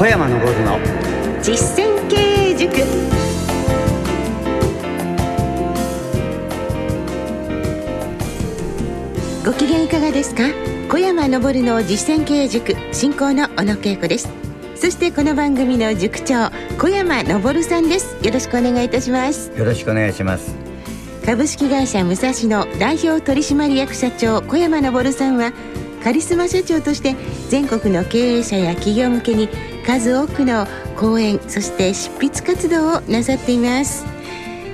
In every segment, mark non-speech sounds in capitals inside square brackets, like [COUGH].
小山昇の。実践経営塾。ご機嫌いかがですか？小山昇の実践経営塾進行の小野恵子です。そしてこの番組の塾長小山昇さんです。よろしくお願いいたします。よろしくお願いします。株式会社武蔵野代表取締役社長小山昇さんはカリスマ社長として全国の経営者や企業向けに数多くの講演そして執筆活動をなさっています。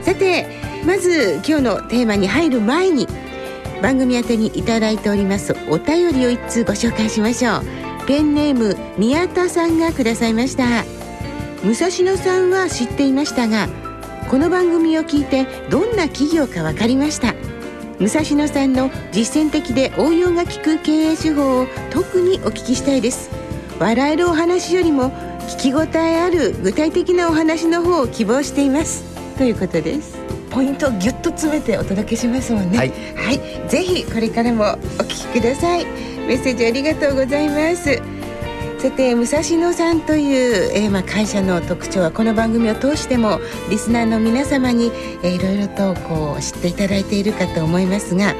さてまず今日のテーマに入る前に番組宛てにいただいておりますお便りを一通ご紹介しましょう。ペンネーム宮田さんがくださいました。武蔵野さんは知っていましたがこの番組を聞いてどんな企業か分かりました。武蔵野さんの実践的で応用が利く経営手法を特にお聞きしたいです。笑えるお話よりも聞き応えある具体的なお話の方を希望しています。ということです。ポイントをぎゅっと詰めてお届けしますもんね。はい、はい、ぜひこれからもお聞きください。メッセージありがとうございます。さて武蔵野さんという、えー、まあ会社の特徴はこの番組を通してもリスナーの皆様に、えー、いろいろとこう知っていただいているかと思いますが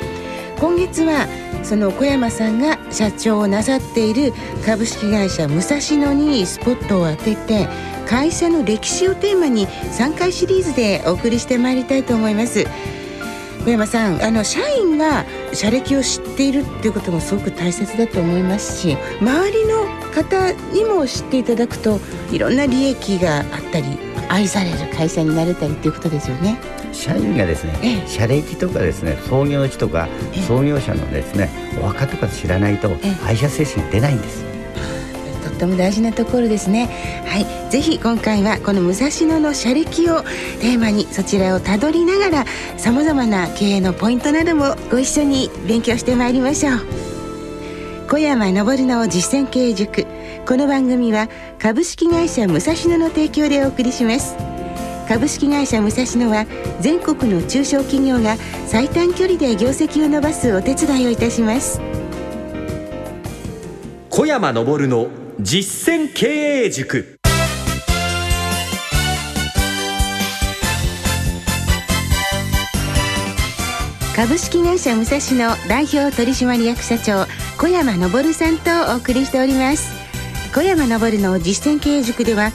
今月はその小山さんが社長をなさっている株式会社武蔵野にスポットを当てて会社の歴史をテーマに3回シリーズでお送りしてまいりたいと思います。小山さんあの社員が社歴を知っているっていうこともすごく大切だと思いますし周りの方にも知っていただくといろんな利益があったり愛される会社になれたりっていうことですよね。社員がですね、ええ。社歴とかですね創業地とかええ。創業者のですねお墓とか知らないとえ会社精神出ないんです。とっても大事なところですね。はい。ぜひ今回はこの武蔵野の社歴をテーマにそちらをたどりながらさまざまな経営のポイントなどもご一緒に勉強してまいりましょう。小山昇の実践経営塾。この番組は株式会社武蔵野の提供でお送りします株式会社武蔵野は全国の中小企業が最短距離で業績を伸ばすお手伝いをいたします。小山昇の実践経営塾。株式会社武蔵野代表取締役社長小山昇さんとお送りしております。小山昇の実践経営塾では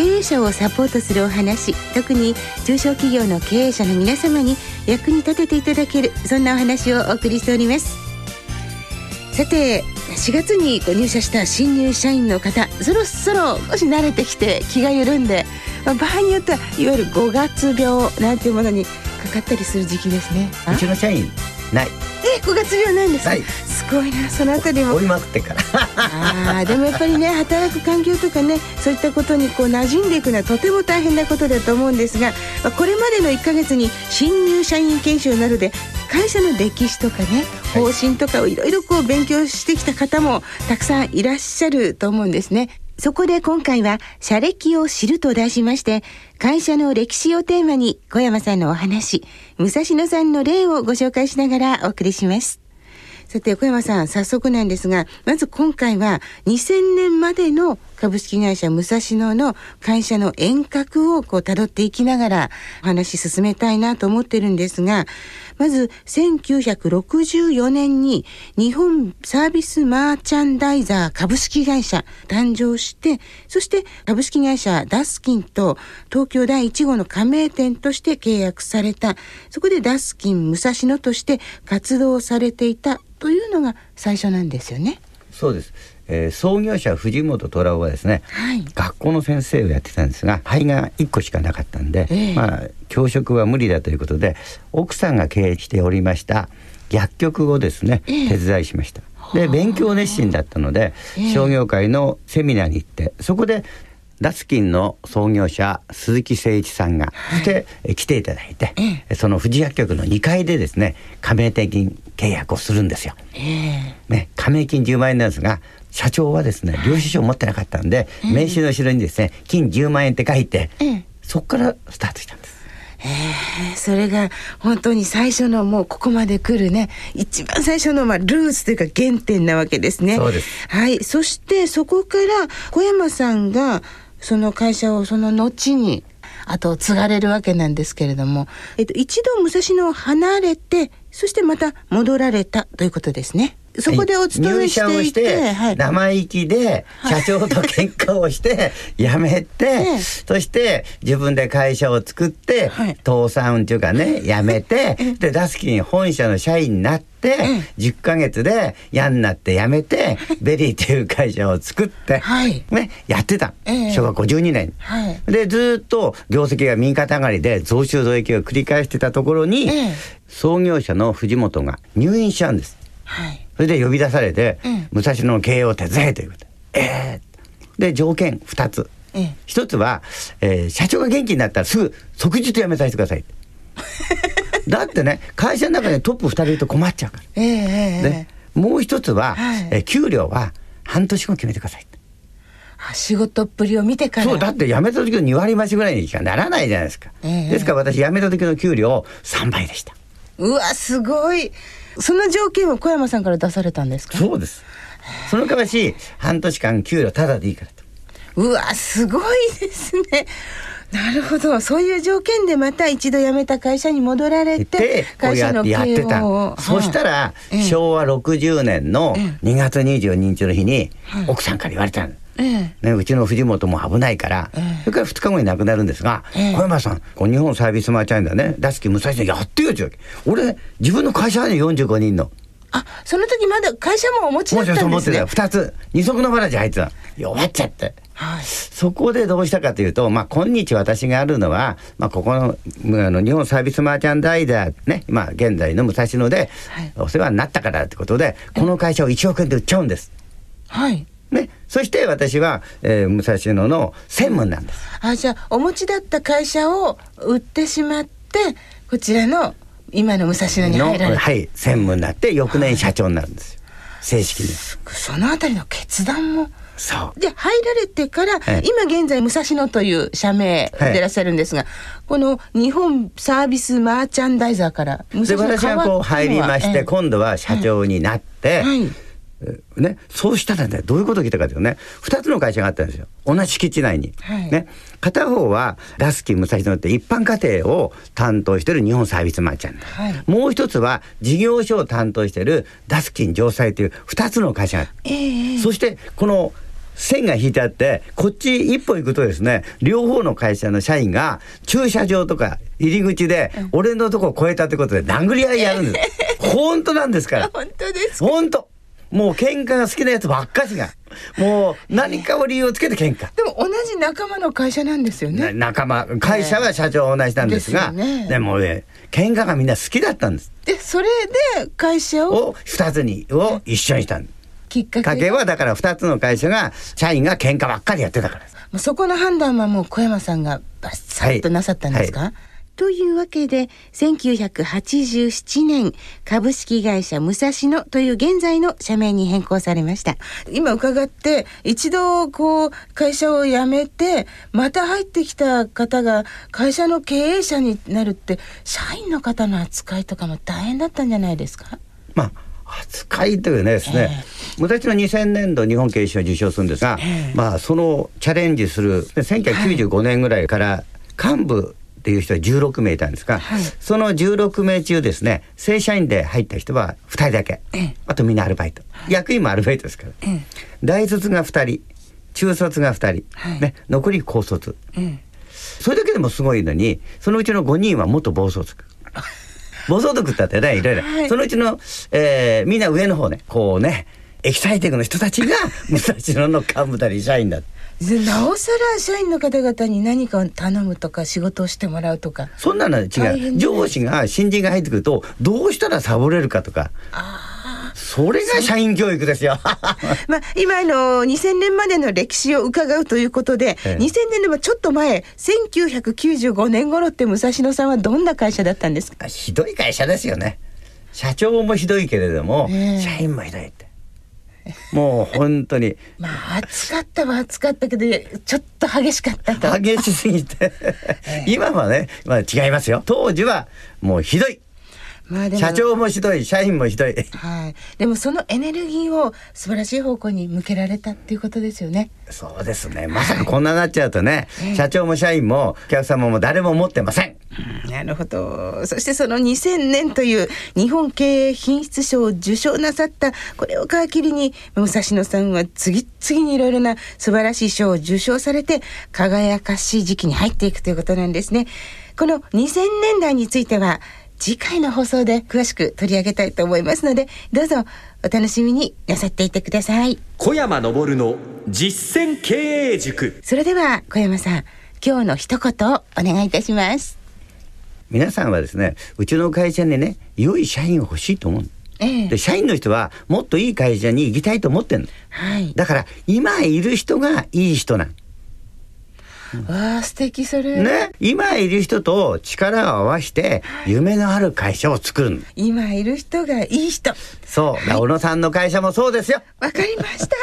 経営者をサポートするお話特に中小企業の経営者の皆様に役に立てていただけるそんなお話をお送りしております。さて4月にご入社した新入社員の方そろそろ少し慣れてきて気が緩んで、まあ場合によってはいわゆる5月病なんていうものにかかったりする時期ですね。うちの社員ない。え5月病ないんですか？ない。すごいなそのあたりも追いまくってっから。あーでもやっぱりね [LAUGHS] 働く環境とかねそういったことにこう馴染んでいくのはとても大変なことだと思うんですが、まあ、これまでの1ヶ月に新入社員研修などで会社の歴史とかねはい。方針とかをいろいろこう勉強してきた方もたくさんいらっしゃると思うんですね。そこで今回は「社歴を知る」と題しまして会社の歴史をテーマに小山さんのお話武蔵野さんの例をご紹介しながらお送りします。さて、小山さん、早速なんですが、まず今回は2000年までの株式会社武蔵野の会社の遠隔をこう辿っていきながらお話進めたいなと思ってるんですが、まず1964年に日本サービスマーチャンダイザー株式会社誕生して、そして株式会社ダスキンと東京第1号の加盟店として契約された、そこでダスキン武蔵野として活動されていたというのが最初なんですよね。そうです、えー創業者藤本虎夫はですねはい。学校の先生をやってたんですが肺が1個しかなかったんで、ええ。まあ教職は無理だということで奥さんが経営しておりました薬局をですね、ええ。手伝いしました。で勉強熱心だったので、ええ。商業会のセミナーに行ってそこでダスキンの創業者鈴木誠一さんが、そしてえ来ていただいて、えその富士薬局の2階でですね加盟店金契約をするんですよ。ええ。ね、加盟金10万円なんですが社長はですね領収書を持ってなかったんで、名刺の後ろにですね金10万円って書いて、ええそこからスタートしたんです。えーそれが本当に最初のもうここまで来るね一番最初のまあルーツというか原点なわけですね。そうですはいそしてそこから小山さんがその会社をその後に後を継がれるわけなんですけれども、えっと、一度武蔵野を離れてそしてまた戻られたということですね。そこでお勤めしていて、して、はい。生意気で社長と喧嘩をして [LAUGHS] 辞めて、ええ。そして自分で会社を作って、はい。倒産っていうかね辞めてでダスキン本社の社員になって、え10ヶ月で嫌になって辞めてベリーっていう会社を作って、はい。ね、やってた、ええ。昭和52年。に。はい。でずーっと業績が右肩上がりで増収増益を繰り返してたところに、ええ。創業者の藤本が入院しちゃうんです。はいそれで呼び出されて、うん武蔵野の経営を手伝えということで。ええで条件2つ。ええ一つは、えー社長が元気になったらすぐ即日辞めさせてください。[LAUGHS] だってね会社の中でトップ2人いると困っちゃうから。えええええでえもう一つは、はいえー給料は半年後決めてください。あ仕事っぷりを見てからそうだって辞めた時の2割増しぐらいにしかならないじゃないですか。ええですから私辞めた時の給料3倍でした。うわすごい。その条件を小山さんから出されたんですか？そうです。その代わし半年間給料タダでいいからと。うわすごいですね。なるほど。そういう条件でまた一度辞めた会社に戻られでてこうやってやってた。を。そしたら、ええ昭和60年のえ2月22日の日に、はい。奥さんから言われたの。ええ。ね、うちの藤本も危ないから、ええ。それから2日後に亡くなるんですが、ええ。小山さんこう日本サービスマーチャインだね。ダスキ武蔵野やってよって俺自分の会社はね45人の。あその時まだ会社もお持ちだもったんですね。持ってた。よ2つ。二足のわらじ入ってた。弱っちゃって。はい。そこでどうしたかというと、まあ、今日私があるのは、まあ、ここのむあの日本サービスマーチャンダイザーね、まあ、現在の武蔵野ではい。お世話になったからってことで、この会社を1億円で売っちゃうんです。はい。ね、そして私は、えー武蔵野の専務なんです。あじゃあお持ちだった会社を売ってしまってこちらの今の武蔵野にの入られた、はい、専務になって翌年社長になるんですよ。正式に。そのあたりの決断もそう。で入られてから、はい今現在武蔵野という社名でいらっしゃるんですが、この日本サービスマーチャンダイザーから武で蔵野私がこう入りまして、今度は社長になって、はいえーね、そうしたらねどういうことが来たかというとね2つの会社があったんですよ。同じ敷地内に。はい。ね、片方はラスキー武蔵野って一般家庭を担当している日本サービスマーチャン、はい。もう一つは事業所を担当しているダスキン城西という2つの会社があるええそしてこの線が引いてあってこっち一歩行くとですね両方の会社の社員が駐車場とか入り口で俺のとこを越えたってことで殴り合いやるんです。本当なんですから。本当ですか？本当もう喧嘩が好きなやつばっかしが。もう何かを理由をつけて喧嘩。でも同じ仲間の会社なんですよなね仲間会社は社長は同じなんですが、ね。でもね喧嘩がみんな好きだったんです。でそれで会社を？を2つにを一緒にしたんです。きっかけはだから2つの会社が社員が喧嘩ばっかりやってたからそこの判断はもう小山さんがバッサッとなさったんですか、はというわけで1987年株式会社武蔵野という現在の社名に変更されました。今伺って一度こう会社を辞めてまた入ってきた方が会社の経営者になるって社員の方の扱いとかも大変だったんじゃないですか？まあ扱いというねですね、私の2000年度日本経営賞を受賞するんですが、ええ。まあそのチャレンジする1995年ぐらいから幹部っていう人は16名いたんですが、はい。その16名中ですね正社員で入った人は2人だけ、ええ。あとみんなアルバイト、役員もアルバイトですから、ええ。大卒が2人中卒が2人、はい。ね、残り高卒。えそれだけでもすごいのにそのうちの5人は元暴走族。[LAUGHS] 暴走族ってあってねいろいろ、はい。そのうちの、えーみんな上の方ねこうねエキサイティングの人たちが [LAUGHS] 武蔵野の幹部たり社員だでなおさら社員の方々に何かを頼むとか仕事をしてもらうとか。そんなのは違う。上司が新人が入ってくるとどうしたらサボれるかとか。それが社員教育ですよ。[LAUGHS] まあ、今あの2000年までの歴史を伺うということで、ええ。2000年でもちょっと前1995年頃って武蔵野さんはどんな会社だったんですか？ひどい会社ですよね。社長もひどいけれども、ええ。社員もひどいってもう本当に。まあ暑かったは暑かったけどちょっと激しかったと。激しすぎて。今はね、まあ、違いますよ。当時はもうひどい。まあでも。社長もひどい社員もひどい。はい、でもそのエネルギーを素晴らしい方向に向けられたっていうことですよね。そうですね。まさかこんななっちゃうとね、社長も社員もお客様も誰も持ってませんなるほど。そしてその2000年という日本経営品質賞を受賞なさったこれを皮切りに武蔵野さんは次々にいろいろな素晴らしい賞を受賞されて輝かしい時期に入っていくということなんですね。この2000年代については次回の放送で詳しく取り上げたいと思いますのでどうぞお楽しみになさっていてください。小山昇の実践経営塾それでは小山さん今日の一言をお願いいたします。皆さんはですねうちの会社にね良い社員を欲しいと思うええで社員の人はもっといい会社に行きたいと思ってんのはい。だから今いる人がいい人なんわあ素敵それ。ね今いる人と力を合わせて夢のある会社を作るの今いる人がいい人。そう、だから小野さんの会社もそうですよわかりました。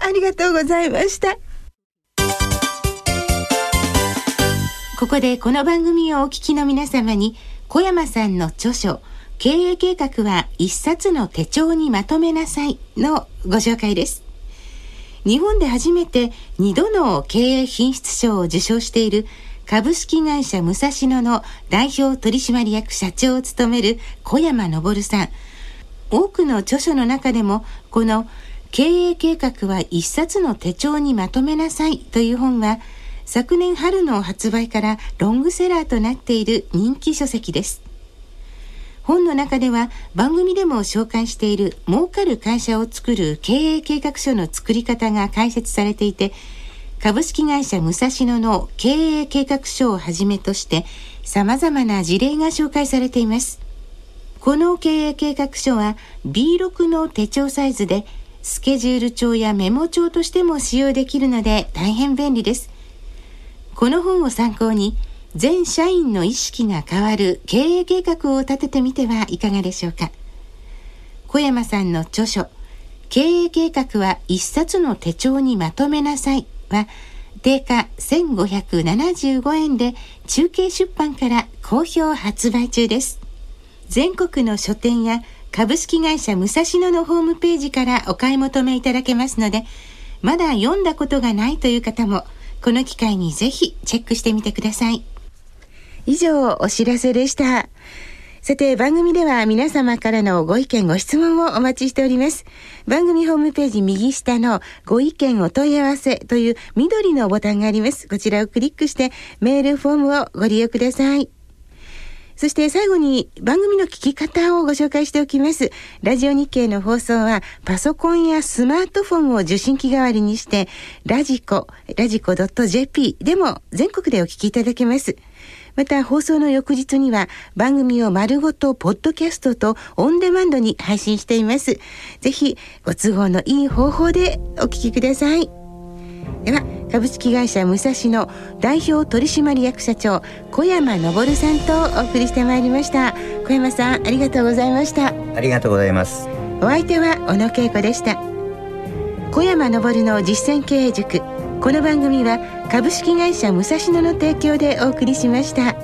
ありがとうございました。ここでこの番組をお聞きの皆様に小山さんの著書経営計画は一冊の手帳にまとめなさいのご紹介です。日本で初めて2度の経営品質賞を受賞している株式会社武蔵野の代表取締役社長を務める小山昇さん。多くの著書の中でもこの経営計画は一冊の手帳にまとめなさいという本は昨年春の発売からロングセラーとなっている人気書籍です。本の中では番組でも紹介している儲かる会社を作る経営計画書の作り方が解説されていて株式会社武蔵野の経営計画書をはじめとして様々な事例が紹介されています。この経営計画書は B6 の手帳サイズでスケジュール帳やメモ帳としても使用できるので大変便利です。この本を参考に全社員の意識が変わる経営計画を立ててみてはいかがでしょうか。小山さんの著書経営計画は一冊の手帳にまとめなさいは定価1575円で中継出版から好評発売中です。全国の書店や株式会社武蔵野のホームページからお買い求めいただけますので、まだ読んだことがないという方も、この機会にぜひチェックしてみてください。以上、お知らせでした。さて、番組では皆様からのご意見、ご質問をお待ちしております。番組ホームページ右下のご意見お問い合わせという緑のボタンがあります。こちらをクリックしてメールフォームをご利用ください。そして最後に番組の聞き方をご紹介しておきます。ラジオ日経の放送はパソコンやスマートフォンを受信機代わりにして、ラジコ、ラジコ .jp でも全国でお聞きいただけます。また放送の翌日には番組を丸ごとポッドキャストとオンデマンドに配信しています。ぜひご都合のいい方法でお聞きください。では株式会社武蔵野代表取締役社長小山昇さんとお送りしてまいりました。小山さんありがとうございました。ありがとうございます。お相手は小野恵子でした。小山昇の実践経営塾。この番組は株式会社武蔵野の提供でお送りしました